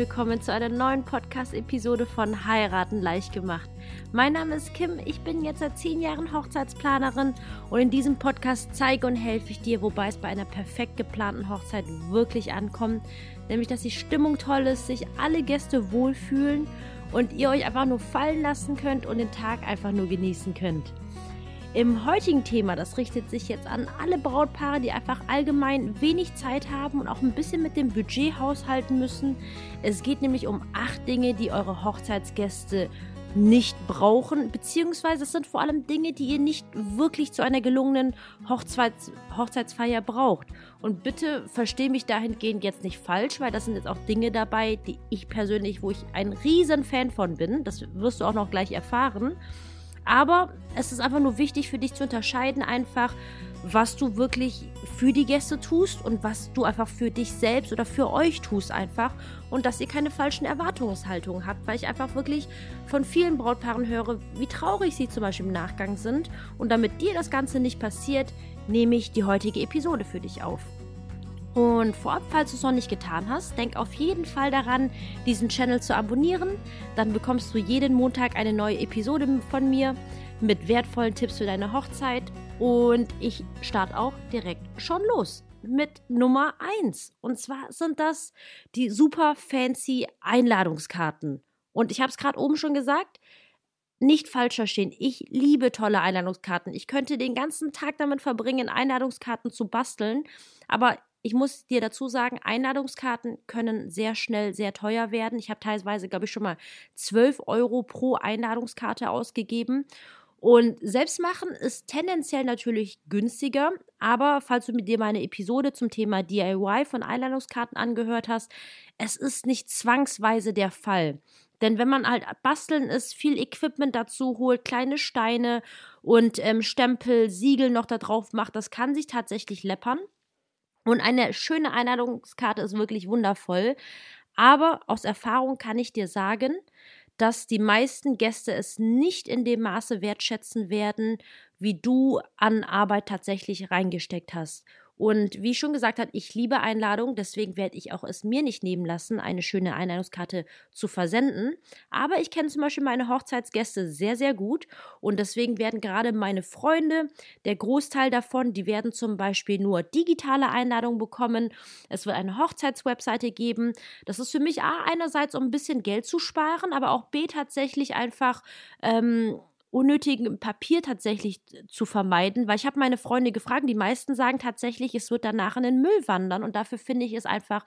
willkommen zu einer neuen Podcast-Episode von Heiraten leicht gemacht. Mein Name ist Kim, ich bin jetzt seit zehn Jahren Hochzeitsplanerin und in diesem Podcast zeige und helfe ich dir, wobei es bei einer perfekt geplanten Hochzeit wirklich ankommt, nämlich dass die Stimmung toll ist, sich alle Gäste wohlfühlen und ihr euch einfach nur fallen lassen könnt und den Tag einfach nur genießen könnt. Im heutigen Thema, das richtet sich jetzt an alle Brautpaare, die einfach allgemein wenig Zeit haben und auch ein bisschen mit dem Budget haushalten müssen. Es geht nämlich um acht Dinge, die eure Hochzeitsgäste nicht brauchen, beziehungsweise es sind vor allem Dinge, die ihr nicht wirklich zu einer gelungenen Hochzeits Hochzeitsfeier braucht. Und bitte verstehe mich dahingehend jetzt nicht falsch, weil das sind jetzt auch Dinge dabei, die ich persönlich, wo ich ein riesen Fan von bin. Das wirst du auch noch gleich erfahren. Aber es ist einfach nur wichtig für dich zu unterscheiden, einfach, was du wirklich für die Gäste tust und was du einfach für dich selbst oder für euch tust einfach und dass ihr keine falschen Erwartungshaltungen habt, weil ich einfach wirklich von vielen Brautpaaren höre, wie traurig sie zum Beispiel im Nachgang sind und damit dir das Ganze nicht passiert, nehme ich die heutige Episode für dich auf. Und vorab, falls du es noch nicht getan hast, denk auf jeden Fall daran, diesen Channel zu abonnieren. Dann bekommst du jeden Montag eine neue Episode von mir mit wertvollen Tipps für deine Hochzeit. Und ich starte auch direkt schon los mit Nummer 1. Und zwar sind das die super fancy Einladungskarten. Und ich habe es gerade oben schon gesagt, nicht falsch verstehen. Ich liebe tolle Einladungskarten. Ich könnte den ganzen Tag damit verbringen, Einladungskarten zu basteln. Aber ich muss dir dazu sagen, Einladungskarten können sehr schnell sehr teuer werden. Ich habe teilweise, glaube ich, schon mal 12 Euro pro Einladungskarte ausgegeben. Und selbstmachen ist tendenziell natürlich günstiger, aber falls du mit dir meine Episode zum Thema DIY von Einladungskarten angehört hast, es ist nicht zwangsweise der Fall. Denn wenn man halt basteln ist, viel Equipment dazu holt, kleine Steine und ähm, Stempel, Siegel noch da drauf macht, das kann sich tatsächlich läppern. Und eine schöne Einladungskarte ist wirklich wundervoll. Aber aus Erfahrung kann ich dir sagen, dass die meisten Gäste es nicht in dem Maße wertschätzen werden, wie du an Arbeit tatsächlich reingesteckt hast. Und wie ich schon gesagt habe, ich liebe Einladungen, deswegen werde ich auch es mir nicht nehmen lassen, eine schöne Einladungskarte zu versenden. Aber ich kenne zum Beispiel meine Hochzeitsgäste sehr, sehr gut und deswegen werden gerade meine Freunde, der Großteil davon, die werden zum Beispiel nur digitale Einladungen bekommen. Es wird eine Hochzeitswebseite geben. Das ist für mich A, einerseits, um ein bisschen Geld zu sparen, aber auch B, tatsächlich einfach. Ähm, unnötigen Papier tatsächlich zu vermeiden, weil ich habe meine Freunde gefragt, die meisten sagen tatsächlich, es wird danach in den Müll wandern und dafür finde ich es einfach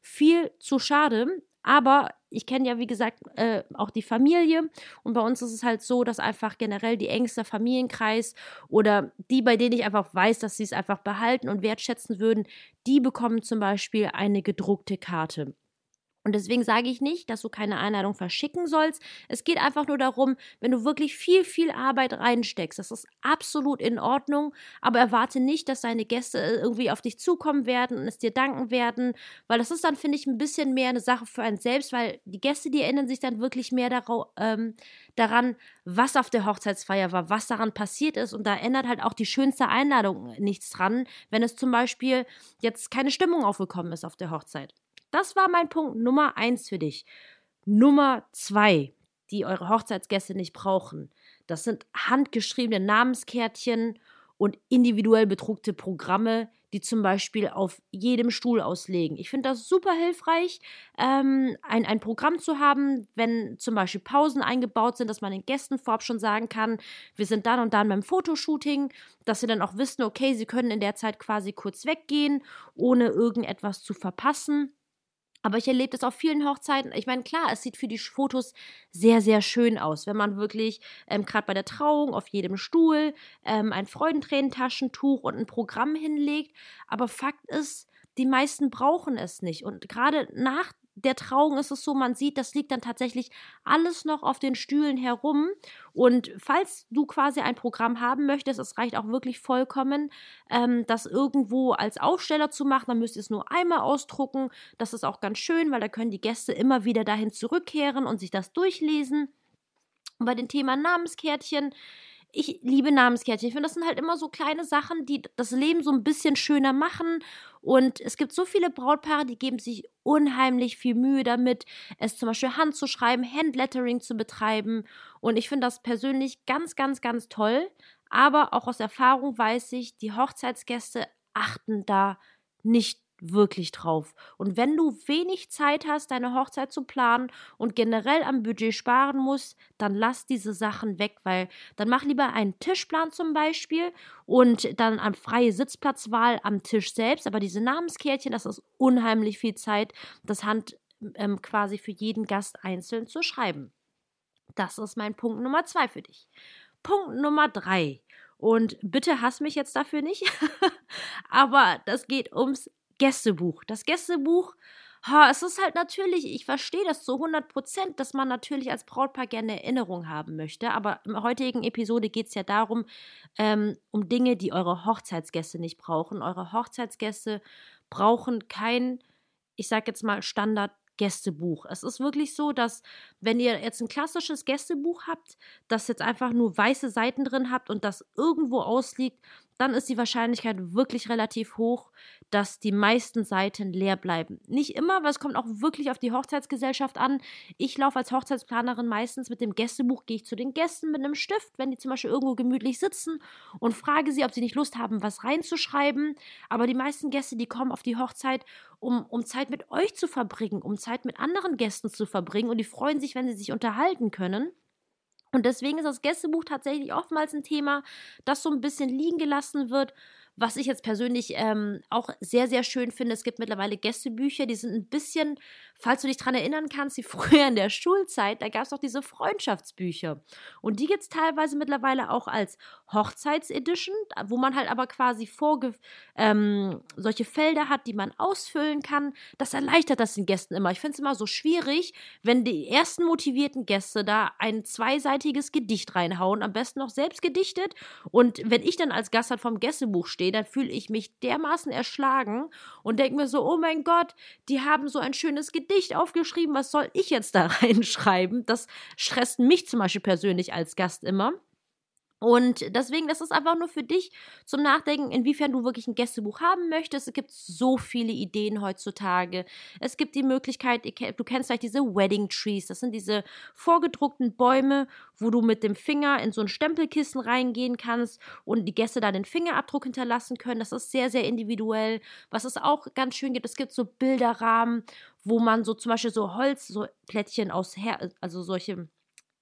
viel zu schade. Aber ich kenne ja, wie gesagt, äh, auch die Familie. Und bei uns ist es halt so, dass einfach generell die engste Familienkreis oder die, bei denen ich einfach weiß, dass sie es einfach behalten und wertschätzen würden, die bekommen zum Beispiel eine gedruckte Karte. Und deswegen sage ich nicht, dass du keine Einladung verschicken sollst. Es geht einfach nur darum, wenn du wirklich viel, viel Arbeit reinsteckst, das ist absolut in Ordnung, aber erwarte nicht, dass deine Gäste äh, irgendwie auf dich zukommen werden und es dir danken werden, weil das ist dann, finde ich, ein bisschen mehr eine Sache für einen selbst, weil die Gäste, die erinnern sich dann wirklich mehr darauf, ähm, daran, was auf der Hochzeitsfeier war, was daran passiert ist und da ändert halt auch die schönste Einladung nichts dran, wenn es zum Beispiel jetzt keine Stimmung aufgekommen ist auf der Hochzeit. Das war mein Punkt Nummer eins für dich. Nummer zwei, die eure Hochzeitsgäste nicht brauchen. Das sind handgeschriebene Namenskärtchen und individuell bedruckte Programme, die zum Beispiel auf jedem Stuhl auslegen. Ich finde das super hilfreich, ähm, ein, ein Programm zu haben, wenn zum Beispiel Pausen eingebaut sind, dass man den Gästen vorab schon sagen kann, wir sind dann und dann beim Fotoshooting, dass sie dann auch wissen, okay, sie können in der Zeit quasi kurz weggehen, ohne irgendetwas zu verpassen. Aber ich erlebe das auf vielen Hochzeiten. Ich meine, klar, es sieht für die Fotos sehr, sehr schön aus, wenn man wirklich ähm, gerade bei der Trauung auf jedem Stuhl ähm, ein Freudentränentaschentuch und ein Programm hinlegt. Aber Fakt ist, die meisten brauchen es nicht. Und gerade nach der Trauung ist es so, man sieht, das liegt dann tatsächlich alles noch auf den Stühlen herum. Und falls du quasi ein Programm haben möchtest, es reicht auch wirklich vollkommen, ähm, das irgendwo als Aufsteller zu machen. Dann müsst ihr es nur einmal ausdrucken. Das ist auch ganz schön, weil da können die Gäste immer wieder dahin zurückkehren und sich das durchlesen. Und bei dem Thema Namenskärtchen ich liebe Namenskärtchen. Ich finde, das sind halt immer so kleine Sachen, die das Leben so ein bisschen schöner machen. Und es gibt so viele Brautpaare, die geben sich unheimlich viel Mühe damit, es zum Beispiel handzuschreiben, Handlettering zu betreiben. Und ich finde das persönlich ganz, ganz, ganz toll. Aber auch aus Erfahrung weiß ich, die Hochzeitsgäste achten da nicht wirklich drauf. Und wenn du wenig Zeit hast, deine Hochzeit zu planen und generell am Budget sparen musst, dann lass diese Sachen weg, weil dann mach lieber einen Tischplan zum Beispiel und dann eine freie Sitzplatzwahl am Tisch selbst. Aber diese Namenskärtchen, das ist unheimlich viel Zeit, das Hand ähm, quasi für jeden Gast einzeln zu schreiben. Das ist mein Punkt Nummer zwei für dich. Punkt Nummer drei. Und bitte hass mich jetzt dafür nicht. Aber das geht ums Gästebuch. Das Gästebuch, ha, es ist halt natürlich, ich verstehe das zu 100 Prozent, dass man natürlich als Brautpaar gerne Erinnerung haben möchte. Aber im heutigen Episode geht es ja darum, ähm, um Dinge, die eure Hochzeitsgäste nicht brauchen. Eure Hochzeitsgäste brauchen kein, ich sag jetzt mal, Standard Gästebuch. Es ist wirklich so, dass wenn ihr jetzt ein klassisches Gästebuch habt, das jetzt einfach nur weiße Seiten drin habt und das irgendwo ausliegt, dann ist die Wahrscheinlichkeit wirklich relativ hoch, dass die meisten Seiten leer bleiben. Nicht immer, weil es kommt auch wirklich auf die Hochzeitsgesellschaft an. Ich laufe als Hochzeitsplanerin meistens mit dem Gästebuch, gehe ich zu den Gästen mit einem Stift, wenn die zum Beispiel irgendwo gemütlich sitzen und frage sie, ob sie nicht Lust haben, was reinzuschreiben. Aber die meisten Gäste, die kommen auf die Hochzeit, um, um Zeit mit euch zu verbringen, um Zeit mit anderen Gästen zu verbringen und die freuen sich, wenn sie sich unterhalten können. Und deswegen ist das Gästebuch tatsächlich oftmals ein Thema, das so ein bisschen liegen gelassen wird was ich jetzt persönlich ähm, auch sehr, sehr schön finde, es gibt mittlerweile Gästebücher, die sind ein bisschen, falls du dich daran erinnern kannst, wie früher in der Schulzeit, da gab es auch diese Freundschaftsbücher. Und die gibt es teilweise mittlerweile auch als Hochzeitsedition, wo man halt aber quasi vorge ähm, solche Felder hat, die man ausfüllen kann. Das erleichtert das den Gästen immer. Ich finde es immer so schwierig, wenn die ersten motivierten Gäste da ein zweiseitiges Gedicht reinhauen, am besten noch selbst gedichtet. Und wenn ich dann als Gast halt vom Gästebuch stehe, dann fühle ich mich dermaßen erschlagen und denke mir so, oh mein Gott, die haben so ein schönes Gedicht aufgeschrieben, was soll ich jetzt da reinschreiben? Das stresst mich zum Beispiel persönlich als Gast immer. Und deswegen, das ist einfach nur für dich zum Nachdenken, inwiefern du wirklich ein Gästebuch haben möchtest. Es gibt so viele Ideen heutzutage. Es gibt die Möglichkeit, du kennst vielleicht diese Wedding Trees. Das sind diese vorgedruckten Bäume, wo du mit dem Finger in so ein Stempelkissen reingehen kannst und die Gäste da den Fingerabdruck hinterlassen können. Das ist sehr, sehr individuell. Was es auch ganz schön gibt, es gibt so Bilderrahmen, wo man so zum Beispiel so Holz, so aus, Her also solche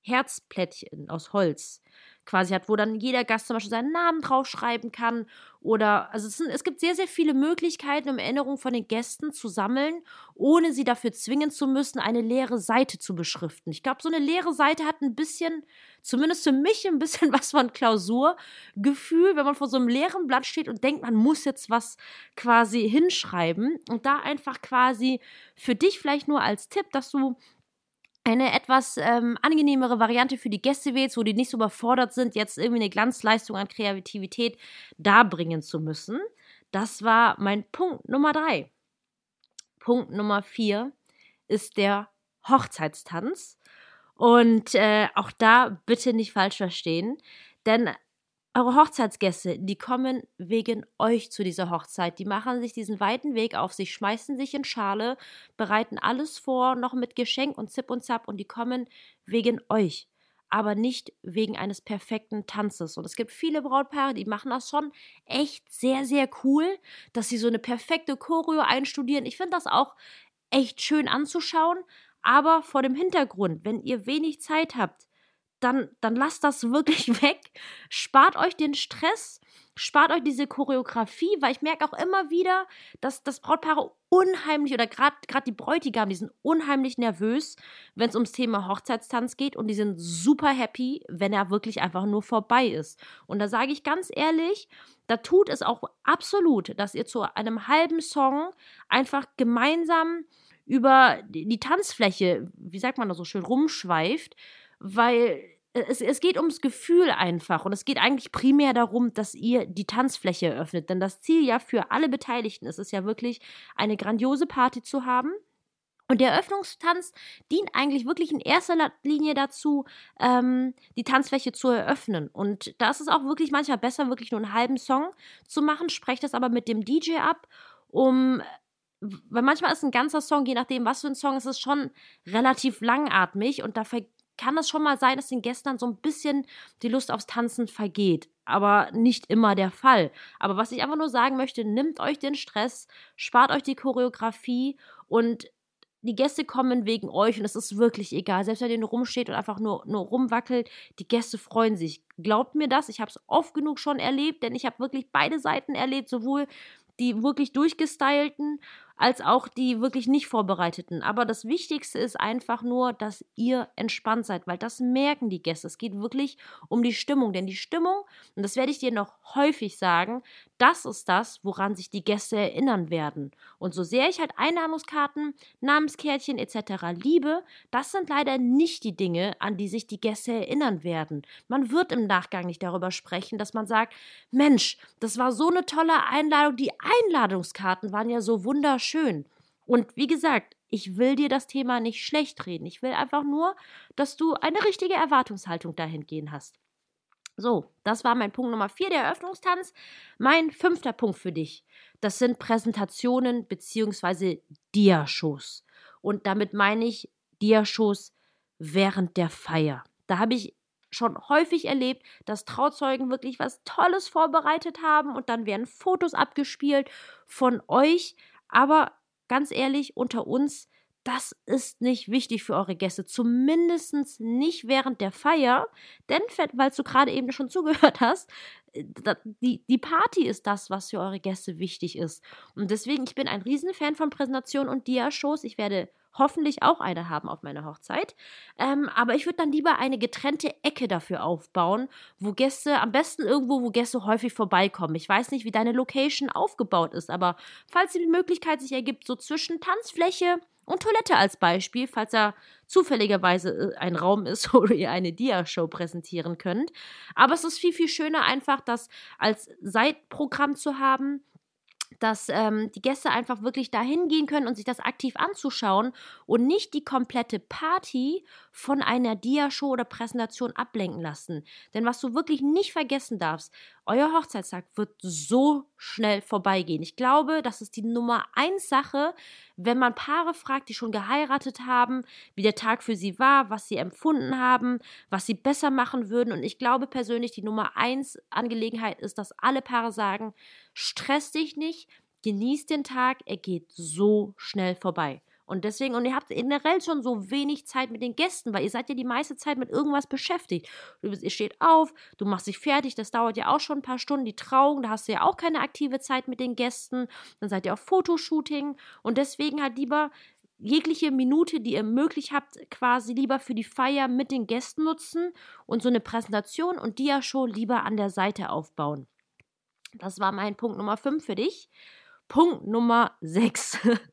Herzplättchen aus Holz quasi hat, wo dann jeder Gast zum Beispiel seinen Namen draufschreiben kann. Oder, also es, sind, es gibt sehr, sehr viele Möglichkeiten, um Erinnerungen von den Gästen zu sammeln, ohne sie dafür zwingen zu müssen, eine leere Seite zu beschriften. Ich glaube, so eine leere Seite hat ein bisschen, zumindest für mich, ein bisschen was von Klausurgefühl, wenn man vor so einem leeren Blatt steht und denkt, man muss jetzt was quasi hinschreiben. Und da einfach quasi für dich vielleicht nur als Tipp, dass du eine etwas ähm, angenehmere Variante für die Gäste wählst, wo die nicht so überfordert sind, jetzt irgendwie eine Glanzleistung an Kreativität darbringen zu müssen. Das war mein Punkt Nummer drei. Punkt Nummer vier ist der Hochzeitstanz. Und äh, auch da bitte nicht falsch verstehen, denn eure Hochzeitsgäste, die kommen wegen euch zu dieser Hochzeit. Die machen sich diesen weiten Weg auf sich, schmeißen sich in Schale, bereiten alles vor, noch mit Geschenk und Zip und Zap und die kommen wegen euch. Aber nicht wegen eines perfekten Tanzes. Und es gibt viele Brautpaare, die machen das schon echt sehr, sehr cool, dass sie so eine perfekte Choreo einstudieren. Ich finde das auch echt schön anzuschauen. Aber vor dem Hintergrund, wenn ihr wenig Zeit habt, dann, dann lasst das wirklich weg. Spart euch den Stress, spart euch diese Choreografie, weil ich merke auch immer wieder, dass das Brautpaare unheimlich oder gerade die Bräutigam, die sind unheimlich nervös, wenn es ums Thema Hochzeitstanz geht und die sind super happy, wenn er wirklich einfach nur vorbei ist. Und da sage ich ganz ehrlich, da tut es auch absolut, dass ihr zu einem halben Song einfach gemeinsam über die Tanzfläche, wie sagt man da so schön, rumschweift weil es, es geht ums Gefühl einfach und es geht eigentlich primär darum, dass ihr die Tanzfläche eröffnet. Denn das Ziel ja für alle Beteiligten ist es ja wirklich, eine grandiose Party zu haben Und der Eröffnungstanz dient eigentlich wirklich in erster Linie dazu, ähm, die Tanzfläche zu eröffnen. Und da ist es auch wirklich manchmal besser, wirklich nur einen halben Song zu machen. Sprecht das aber mit dem DJ ab, um weil manchmal ist ein ganzer Song, je nachdem, was für ein Song es ist, schon relativ langatmig und dafür kann es schon mal sein, dass den Gästen so ein bisschen die Lust aufs Tanzen vergeht. Aber nicht immer der Fall. Aber was ich einfach nur sagen möchte, nimmt euch den Stress, spart euch die Choreografie und die Gäste kommen wegen euch und es ist wirklich egal. Selbst wenn ihr nur rumsteht und einfach nur, nur rumwackelt, die Gäste freuen sich. Glaubt mir das, ich habe es oft genug schon erlebt, denn ich habe wirklich beide Seiten erlebt, sowohl die wirklich durchgestylten als auch die wirklich nicht vorbereiteten. Aber das Wichtigste ist einfach nur, dass ihr entspannt seid, weil das merken die Gäste. Es geht wirklich um die Stimmung, denn die Stimmung, und das werde ich dir noch häufig sagen, das ist das, woran sich die Gäste erinnern werden. Und so sehr ich halt Einnahmungskarten, Namenskärtchen etc. liebe, das sind leider nicht die Dinge, an die sich die Gäste erinnern werden. Man wird im Nachgang nicht darüber sprechen, dass man sagt, Mensch, das war so eine tolle Einladung, die Einladungskarten waren ja so wunderschön. Und wie gesagt, ich will dir das Thema nicht schlecht reden. Ich will einfach nur, dass du eine richtige Erwartungshaltung dahingehend hast. So, das war mein Punkt Nummer vier, der Eröffnungstanz. Mein fünfter Punkt für dich, das sind Präsentationen bzw. Diashows. Und damit meine ich Diashows während der Feier. Da habe ich schon häufig erlebt, dass Trauzeugen wirklich was Tolles vorbereitet haben und dann werden Fotos abgespielt von euch. Aber ganz ehrlich, unter uns, das ist nicht wichtig für eure Gäste, zumindest nicht während der Feier, denn, weil du gerade eben schon zugehört hast, äh, die, die Party ist das, was für eure Gäste wichtig ist. Und deswegen, ich bin ein Riesenfan von Präsentationen und Dia-Shows. Ich werde hoffentlich auch eine haben auf meiner Hochzeit. Ähm, aber ich würde dann lieber eine getrennte Ecke dafür aufbauen, wo Gäste, am besten irgendwo, wo Gäste häufig vorbeikommen. Ich weiß nicht, wie deine Location aufgebaut ist, aber falls die Möglichkeit sich ergibt, so zwischen Tanzfläche und Toilette als Beispiel, falls da zufälligerweise äh, ein Raum ist, wo ihr eine Dia-Show präsentieren könnt. Aber es ist viel, viel schöner, einfach das als Seitprogramm zu haben dass ähm, die Gäste einfach wirklich dahin gehen können und sich das aktiv anzuschauen und nicht die komplette Party von einer Dia-Show oder Präsentation ablenken lassen. Denn was du wirklich nicht vergessen darfst, euer Hochzeitstag wird so schnell vorbeigehen. Ich glaube, das ist die Nummer eins Sache, wenn man Paare fragt, die schon geheiratet haben, wie der Tag für sie war, was sie empfunden haben, was sie besser machen würden. Und ich glaube persönlich, die Nummer eins Angelegenheit ist, dass alle Paare sagen, stress dich nicht, genieß den Tag, er geht so schnell vorbei. Und deswegen, und ihr habt generell schon so wenig Zeit mit den Gästen, weil ihr seid ja die meiste Zeit mit irgendwas beschäftigt. Ihr steht auf, du machst dich fertig, das dauert ja auch schon ein paar Stunden, die Trauung, da hast du ja auch keine aktive Zeit mit den Gästen. Dann seid ihr auf Fotoshooting und deswegen halt lieber jegliche Minute, die ihr möglich habt, quasi lieber für die Feier mit den Gästen nutzen und so eine Präsentation und Dia-Show lieber an der Seite aufbauen. Das war mein Punkt Nummer 5 für dich. Punkt Nummer 6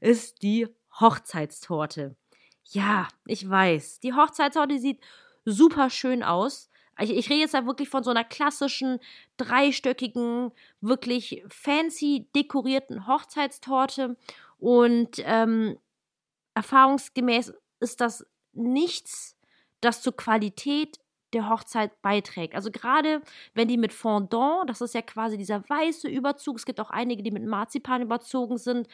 ist die Hochzeitstorte. Ja, ich weiß. Die Hochzeitstorte sieht super schön aus. Ich, ich rede jetzt da wirklich von so einer klassischen, dreistöckigen, wirklich fancy dekorierten Hochzeitstorte. Und ähm, erfahrungsgemäß ist das nichts, das zur Qualität der Hochzeit beiträgt. Also gerade wenn die mit Fondant, das ist ja quasi dieser weiße Überzug, es gibt auch einige, die mit Marzipan überzogen sind,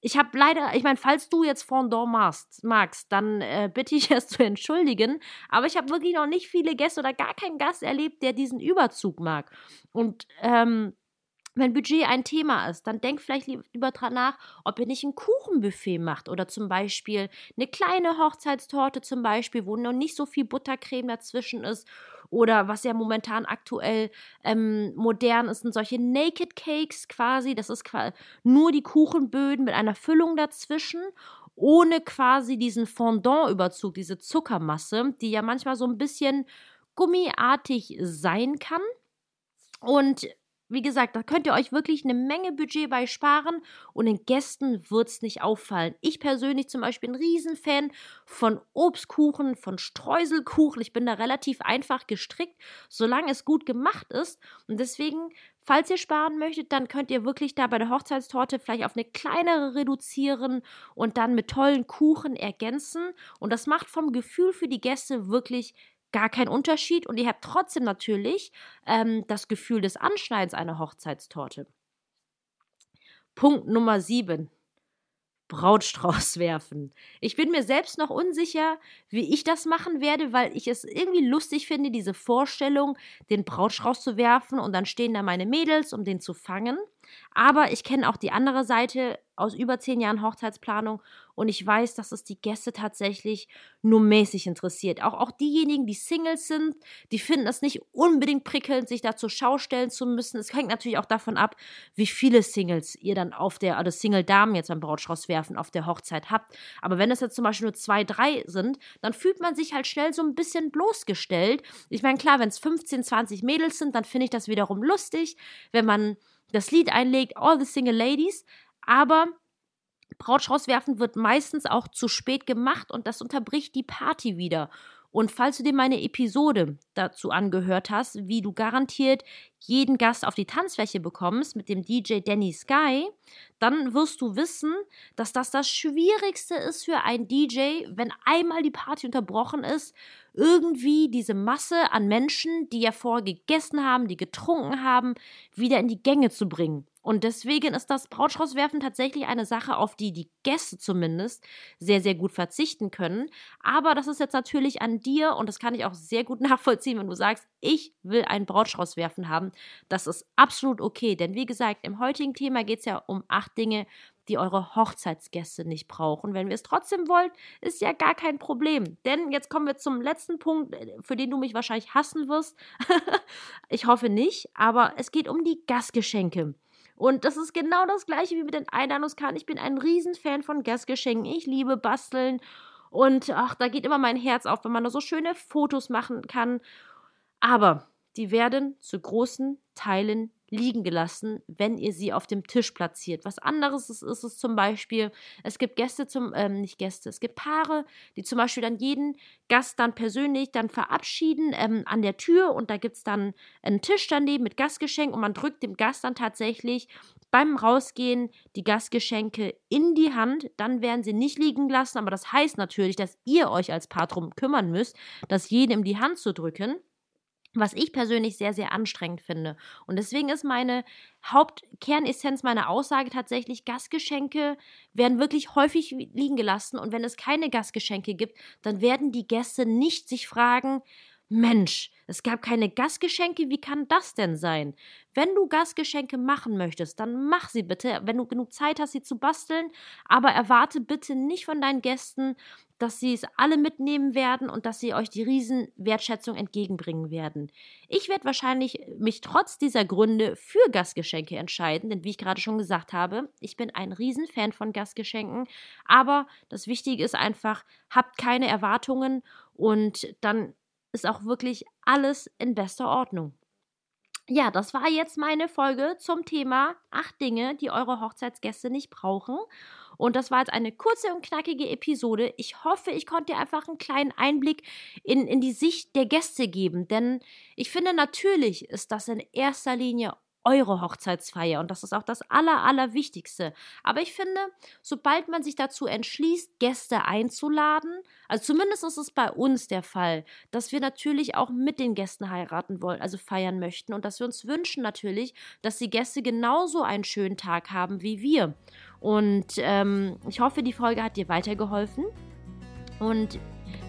ich habe leider, ich meine, falls du jetzt Fondant magst, magst dann äh, bitte ich es zu entschuldigen. Aber ich habe wirklich noch nicht viele Gäste oder gar keinen Gast erlebt, der diesen Überzug mag. Und ähm, wenn Budget ein Thema ist, dann denkt vielleicht lieber dran nach, ob ihr nicht ein Kuchenbuffet macht oder zum Beispiel eine kleine Hochzeitstorte zum Beispiel, wo noch nicht so viel Buttercreme dazwischen ist oder was ja momentan aktuell ähm, modern ist, sind solche Naked Cakes quasi. Das ist quasi nur die Kuchenböden mit einer Füllung dazwischen, ohne quasi diesen Fondant-Überzug, diese Zuckermasse, die ja manchmal so ein bisschen gummiartig sein kann. Und wie gesagt, da könnt ihr euch wirklich eine Menge Budget bei sparen und den Gästen wird es nicht auffallen. Ich persönlich zum Beispiel ein Riesenfan von Obstkuchen, von Streuselkuchen. Ich bin da relativ einfach gestrickt, solange es gut gemacht ist. Und deswegen, falls ihr sparen möchtet, dann könnt ihr wirklich da bei der Hochzeitstorte vielleicht auf eine kleinere reduzieren und dann mit tollen Kuchen ergänzen. Und das macht vom Gefühl für die Gäste wirklich gar kein Unterschied und ihr habt trotzdem natürlich ähm, das Gefühl des Anschneidens einer Hochzeitstorte. Punkt Nummer 7. Brautstrauß werfen. Ich bin mir selbst noch unsicher, wie ich das machen werde, weil ich es irgendwie lustig finde, diese Vorstellung, den Brautstrauß zu werfen und dann stehen da meine Mädels, um den zu fangen. Aber ich kenne auch die andere Seite aus über zehn Jahren Hochzeitsplanung und ich weiß, dass es die Gäste tatsächlich nur mäßig interessiert. Auch, auch diejenigen, die Singles sind, die finden es nicht unbedingt prickelnd, sich da zur Schau stellen zu müssen. Es hängt natürlich auch davon ab, wie viele Singles ihr dann auf der, oder Single-Damen jetzt beim Brautstrauß werfen, auf der Hochzeit habt. Aber wenn es jetzt zum Beispiel nur zwei, drei sind, dann fühlt man sich halt schnell so ein bisschen bloßgestellt. Ich meine, klar, wenn es 15, 20 Mädels sind, dann finde ich das wiederum lustig, wenn man das Lied einlegt, All the Single Ladies, aber Brautstrauß werfen wird meistens auch zu spät gemacht und das unterbricht die Party wieder. Und falls du dir meine Episode dazu angehört hast, wie du garantiert jeden Gast auf die Tanzfläche bekommst mit dem DJ Danny Sky, dann wirst du wissen, dass das das Schwierigste ist für einen DJ, wenn einmal die Party unterbrochen ist, irgendwie diese Masse an Menschen, die ja vorher gegessen haben, die getrunken haben, wieder in die Gänge zu bringen. Und deswegen ist das Brautstraußwerfen tatsächlich eine Sache, auf die die Gäste zumindest sehr, sehr gut verzichten können. Aber das ist jetzt natürlich an dir und das kann ich auch sehr gut nachvollziehen, wenn du sagst, ich will einen Brautstraußwerfen haben. Das ist absolut okay, denn wie gesagt, im heutigen Thema geht es ja um acht Dinge, die eure Hochzeitsgäste nicht brauchen. Wenn wir es trotzdem wollen, ist ja gar kein Problem. Denn jetzt kommen wir zum letzten Punkt, für den du mich wahrscheinlich hassen wirst. ich hoffe nicht, aber es geht um die Gastgeschenke. Und das ist genau das gleiche wie mit den Einladungskarten. Ich bin ein Riesenfan von Gastgeschenken. Ich liebe Basteln. Und ach, da geht immer mein Herz auf, wenn man da so schöne Fotos machen kann. Aber die werden zu großen Teilen liegen gelassen, wenn ihr sie auf dem Tisch platziert. Was anderes ist, ist es zum Beispiel, es gibt Gäste zum, ähm, nicht Gäste, es gibt Paare, die zum Beispiel dann jeden Gast dann persönlich dann verabschieden ähm, an der Tür und da gibt es dann einen Tisch daneben mit Gastgeschenk und man drückt dem Gast dann tatsächlich beim Rausgehen die Gastgeschenke in die Hand, dann werden sie nicht liegen lassen, aber das heißt natürlich, dass ihr euch als Paar drum kümmern müsst, das jedem die Hand zu drücken was ich persönlich sehr, sehr anstrengend finde. Und deswegen ist meine Hauptkernessenz meiner Aussage tatsächlich, Gastgeschenke werden wirklich häufig liegen gelassen. Und wenn es keine Gastgeschenke gibt, dann werden die Gäste nicht sich fragen, Mensch, es gab keine Gastgeschenke, wie kann das denn sein? Wenn du Gastgeschenke machen möchtest, dann mach sie bitte, wenn du genug Zeit hast, sie zu basteln, aber erwarte bitte nicht von deinen Gästen, dass sie es alle mitnehmen werden und dass sie euch die riesen Wertschätzung entgegenbringen werden. Ich werde wahrscheinlich mich trotz dieser Gründe für Gastgeschenke entscheiden, denn wie ich gerade schon gesagt habe, ich bin ein Riesenfan von Gastgeschenken, aber das Wichtige ist einfach, habt keine Erwartungen und dann ist auch wirklich alles in bester Ordnung. Ja, das war jetzt meine Folge zum Thema acht Dinge, die eure Hochzeitsgäste nicht brauchen. Und das war jetzt eine kurze und knackige Episode. Ich hoffe, ich konnte dir einfach einen kleinen Einblick in, in die Sicht der Gäste geben. Denn ich finde, natürlich ist das in erster Linie eure Hochzeitsfeier und das ist auch das Aller, Allerwichtigste. Aber ich finde, sobald man sich dazu entschließt, Gäste einzuladen, also zumindest ist es bei uns der Fall, dass wir natürlich auch mit den Gästen heiraten wollen, also feiern möchten und dass wir uns wünschen natürlich, dass die Gäste genauso einen schönen Tag haben wie wir. Und ähm, ich hoffe, die Folge hat dir weitergeholfen. Und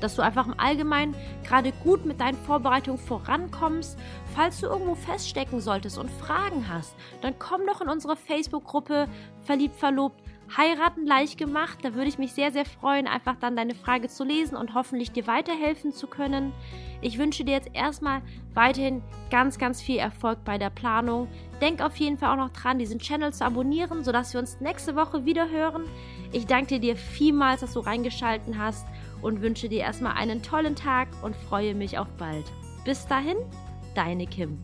dass du einfach im Allgemeinen gerade gut mit deinen Vorbereitungen vorankommst. Falls du irgendwo feststecken solltest und Fragen hast, dann komm doch in unsere Facebook-Gruppe Verliebt, Verlobt, Heiraten leicht gemacht. Da würde ich mich sehr, sehr freuen, einfach dann deine Frage zu lesen und hoffentlich dir weiterhelfen zu können. Ich wünsche dir jetzt erstmal weiterhin ganz, ganz viel Erfolg bei der Planung. Denk auf jeden Fall auch noch dran, diesen Channel zu abonnieren, sodass wir uns nächste Woche wieder hören. Ich danke dir vielmals, dass du reingeschalten hast und wünsche dir erstmal einen tollen Tag und freue mich auf bald. Bis dahin, deine Kim.